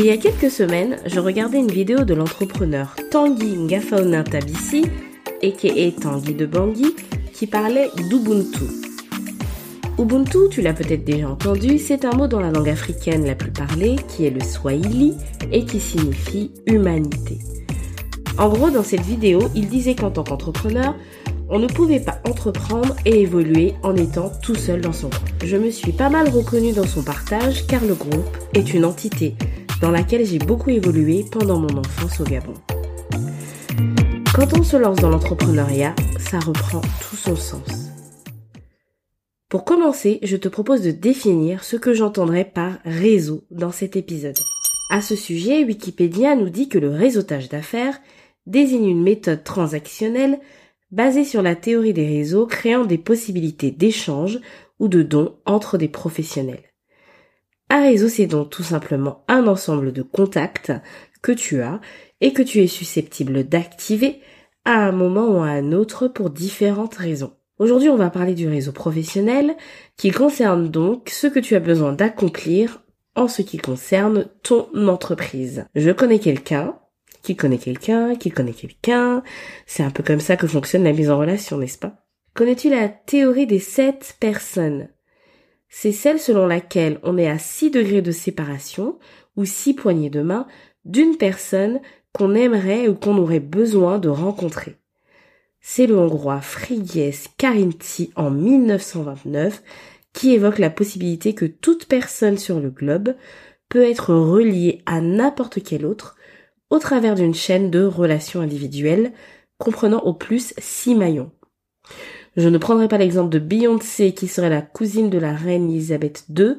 Il y a quelques semaines, je regardais une vidéo de l'entrepreneur Tanguy Ngafauna Tabissi, aka Tanguy de Bangui, qui parlait d'Ubuntu. Ubuntu, tu l'as peut-être déjà entendu, c'est un mot dans la langue africaine la plus parlée, qui est le Swahili, et qui signifie humanité. En gros, dans cette vidéo, il disait qu'en tant qu'entrepreneur, on ne pouvait pas entreprendre et évoluer en étant tout seul dans son coin. Je me suis pas mal reconnue dans son partage car le groupe est une entité dans laquelle j'ai beaucoup évolué pendant mon enfance au Gabon. Quand on se lance dans l'entrepreneuriat, ça reprend tout son sens. Pour commencer, je te propose de définir ce que j'entendrai par réseau dans cet épisode. À ce sujet, Wikipédia nous dit que le réseautage d'affaires désigne une méthode transactionnelle basée sur la théorie des réseaux créant des possibilités d'échange ou de dons entre des professionnels. Un réseau, c'est donc tout simplement un ensemble de contacts que tu as et que tu es susceptible d'activer à un moment ou à un autre pour différentes raisons. Aujourd'hui, on va parler du réseau professionnel qui concerne donc ce que tu as besoin d'accomplir en ce qui concerne ton entreprise. Je connais quelqu'un qui connaît quelqu'un, qui connaît quelqu'un. C'est un peu comme ça que fonctionne la mise en relation, n'est-ce pas? Connais-tu la théorie des sept personnes? C'est celle selon laquelle on est à six degrés de séparation ou six poignées de main d'une personne qu'on aimerait ou qu'on aurait besoin de rencontrer. C'est le hongrois Frigyes Karinti en 1929 qui évoque la possibilité que toute personne sur le globe peut être reliée à n'importe quel autre au travers d'une chaîne de relations individuelles comprenant au plus six maillons. Je ne prendrai pas l'exemple de Beyoncé qui serait la cousine de la reine Elisabeth II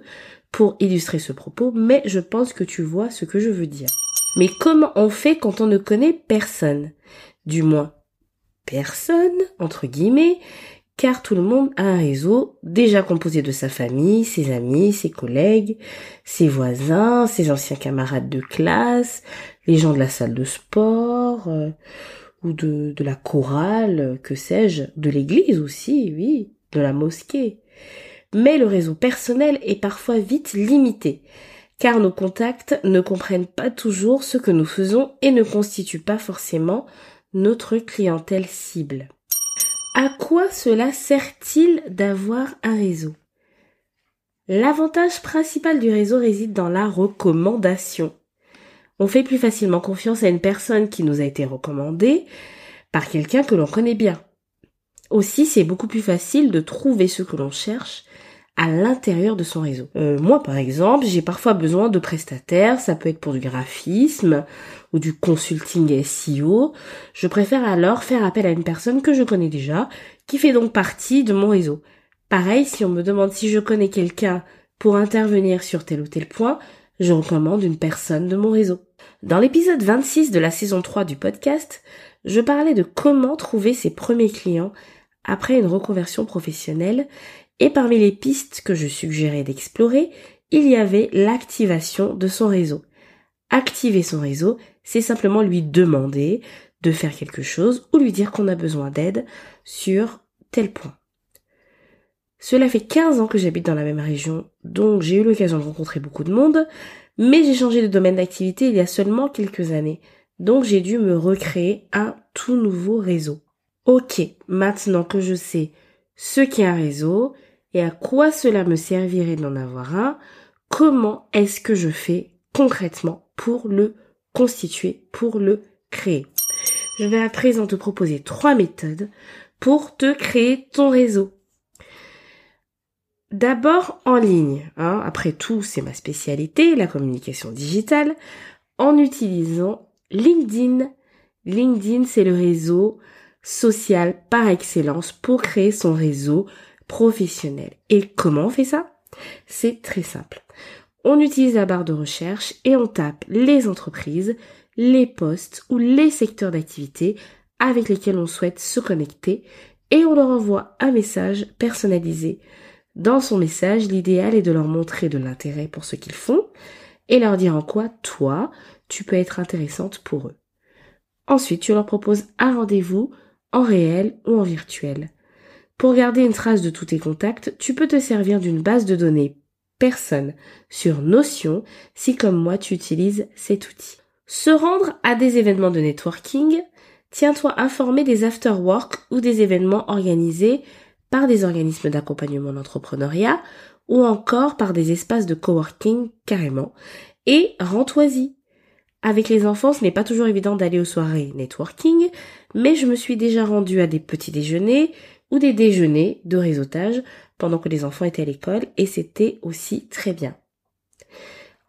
pour illustrer ce propos, mais je pense que tu vois ce que je veux dire. Mais comment on fait quand on ne connaît personne? Du moins, personne, entre guillemets, car tout le monde a un réseau déjà composé de sa famille, ses amis, ses collègues, ses voisins, ses anciens camarades de classe, les gens de la salle de sport, euh, ou de, de la chorale, que sais-je, de l'église aussi, oui, de la mosquée. Mais le réseau personnel est parfois vite limité, car nos contacts ne comprennent pas toujours ce que nous faisons et ne constituent pas forcément notre clientèle cible. À quoi cela sert-il d'avoir un réseau? L'avantage principal du réseau réside dans la recommandation. On fait plus facilement confiance à une personne qui nous a été recommandée par quelqu'un que l'on connaît bien. Aussi, c'est beaucoup plus facile de trouver ce que l'on cherche à l'intérieur de son réseau. Euh, moi, par exemple, j'ai parfois besoin de prestataires, ça peut être pour du graphisme ou du consulting SEO. Je préfère alors faire appel à une personne que je connais déjà, qui fait donc partie de mon réseau. Pareil, si on me demande si je connais quelqu'un pour intervenir sur tel ou tel point, je recommande une personne de mon réseau. Dans l'épisode 26 de la saison 3 du podcast, je parlais de comment trouver ses premiers clients après une reconversion professionnelle et parmi les pistes que je suggérais d'explorer, il y avait l'activation de son réseau. Activer son réseau, c'est simplement lui demander de faire quelque chose ou lui dire qu'on a besoin d'aide sur tel point. Cela fait 15 ans que j'habite dans la même région, donc j'ai eu l'occasion de rencontrer beaucoup de monde, mais j'ai changé de domaine d'activité il y a seulement quelques années, donc j'ai dû me recréer un tout nouveau réseau. Ok, maintenant que je sais ce qu'est un réseau, et à quoi cela me servirait d'en avoir un, comment est-ce que je fais concrètement pour le constituer, pour le créer? Je vais à présent te proposer trois méthodes pour te créer ton réseau. D'abord en ligne, hein. après tout c'est ma spécialité, la communication digitale, en utilisant LinkedIn. LinkedIn c'est le réseau social par excellence pour créer son réseau professionnel. Et comment on fait ça? C'est très simple. On utilise la barre de recherche et on tape les entreprises, les postes ou les secteurs d'activité avec lesquels on souhaite se connecter et on leur envoie un message personnalisé. Dans son message, l'idéal est de leur montrer de l'intérêt pour ce qu'ils font et leur dire en quoi toi, tu peux être intéressante pour eux. Ensuite, tu leur proposes un rendez-vous en réel ou en virtuel. Pour garder une trace de tous tes contacts, tu peux te servir d'une base de données personne sur Notion si comme moi tu utilises cet outil. Se rendre à des événements de networking, tiens-toi informé des after-work ou des événements organisés par des organismes d'accompagnement d'entrepreneuriat ou encore par des espaces de coworking carrément et rends-toi-y. Avec les enfants, ce n'est pas toujours évident d'aller aux soirées networking, mais je me suis déjà rendue à des petits déjeuners ou des déjeuners de réseautage pendant que les enfants étaient à l'école et c'était aussi très bien.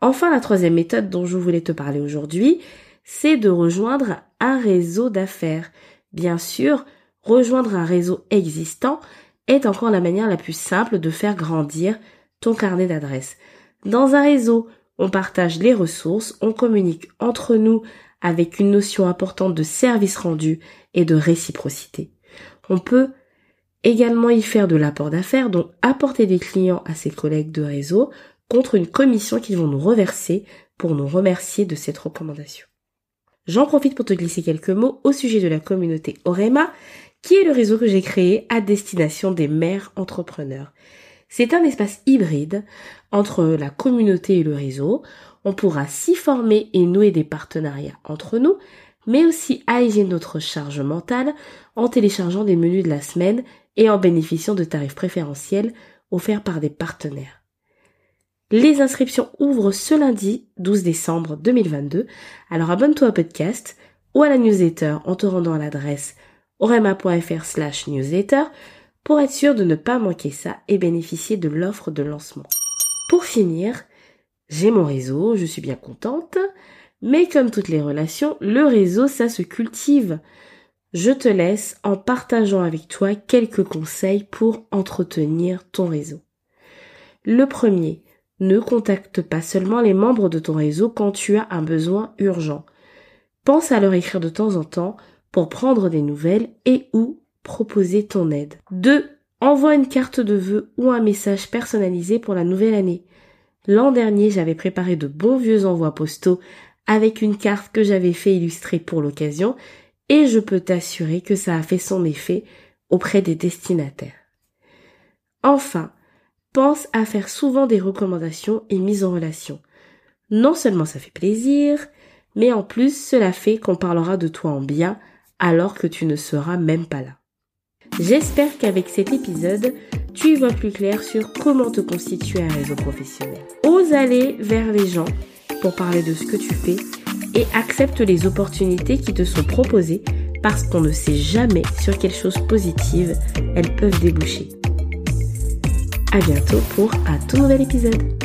Enfin, la troisième méthode dont je voulais te parler aujourd'hui, c'est de rejoindre un réseau d'affaires. Bien sûr, rejoindre un réseau existant est encore la manière la plus simple de faire grandir ton carnet d'adresses. Dans un réseau, on partage les ressources, on communique entre nous avec une notion importante de service rendu et de réciprocité. On peut également y faire de l'apport d'affaires, donc apporter des clients à ses collègues de réseau contre une commission qu'ils vont nous reverser pour nous remercier de cette recommandation. J'en profite pour te glisser quelques mots au sujet de la communauté Orema, qui est le réseau que j'ai créé à destination des mères entrepreneurs. C'est un espace hybride entre la communauté et le réseau. On pourra s'y former et nouer des partenariats entre nous, mais aussi alléger notre charge mentale en téléchargeant des menus de la semaine et en bénéficiant de tarifs préférentiels offerts par des partenaires. Les inscriptions ouvrent ce lundi 12 décembre 2022, alors abonne-toi au podcast ou à la newsletter en te rendant à l'adresse orema.fr slash newsletter pour être sûr de ne pas manquer ça et bénéficier de l'offre de lancement. Pour finir, j'ai mon réseau, je suis bien contente, mais comme toutes les relations, le réseau, ça se cultive. Je te laisse en partageant avec toi quelques conseils pour entretenir ton réseau. Le premier, ne contacte pas seulement les membres de ton réseau quand tu as un besoin urgent. Pense à leur écrire de temps en temps pour prendre des nouvelles et ou proposer ton aide. 2. Envoie une carte de vœux ou un message personnalisé pour la nouvelle année. L'an dernier, j'avais préparé de bons vieux envois postaux avec une carte que j'avais fait illustrer pour l'occasion et je peux t'assurer que ça a fait son effet auprès des destinataires. Enfin, pense à faire souvent des recommandations et mises en relation. Non seulement ça fait plaisir, mais en plus cela fait qu'on parlera de toi en bien alors que tu ne seras même pas là. J'espère qu'avec cet épisode, tu y vois plus clair sur comment te constituer un réseau professionnel. Ose aller vers les gens pour parler de ce que tu fais et accepte les opportunités qui te sont proposées parce qu'on ne sait jamais sur quelle chose positive elles peuvent déboucher. À bientôt pour un tout nouvel épisode.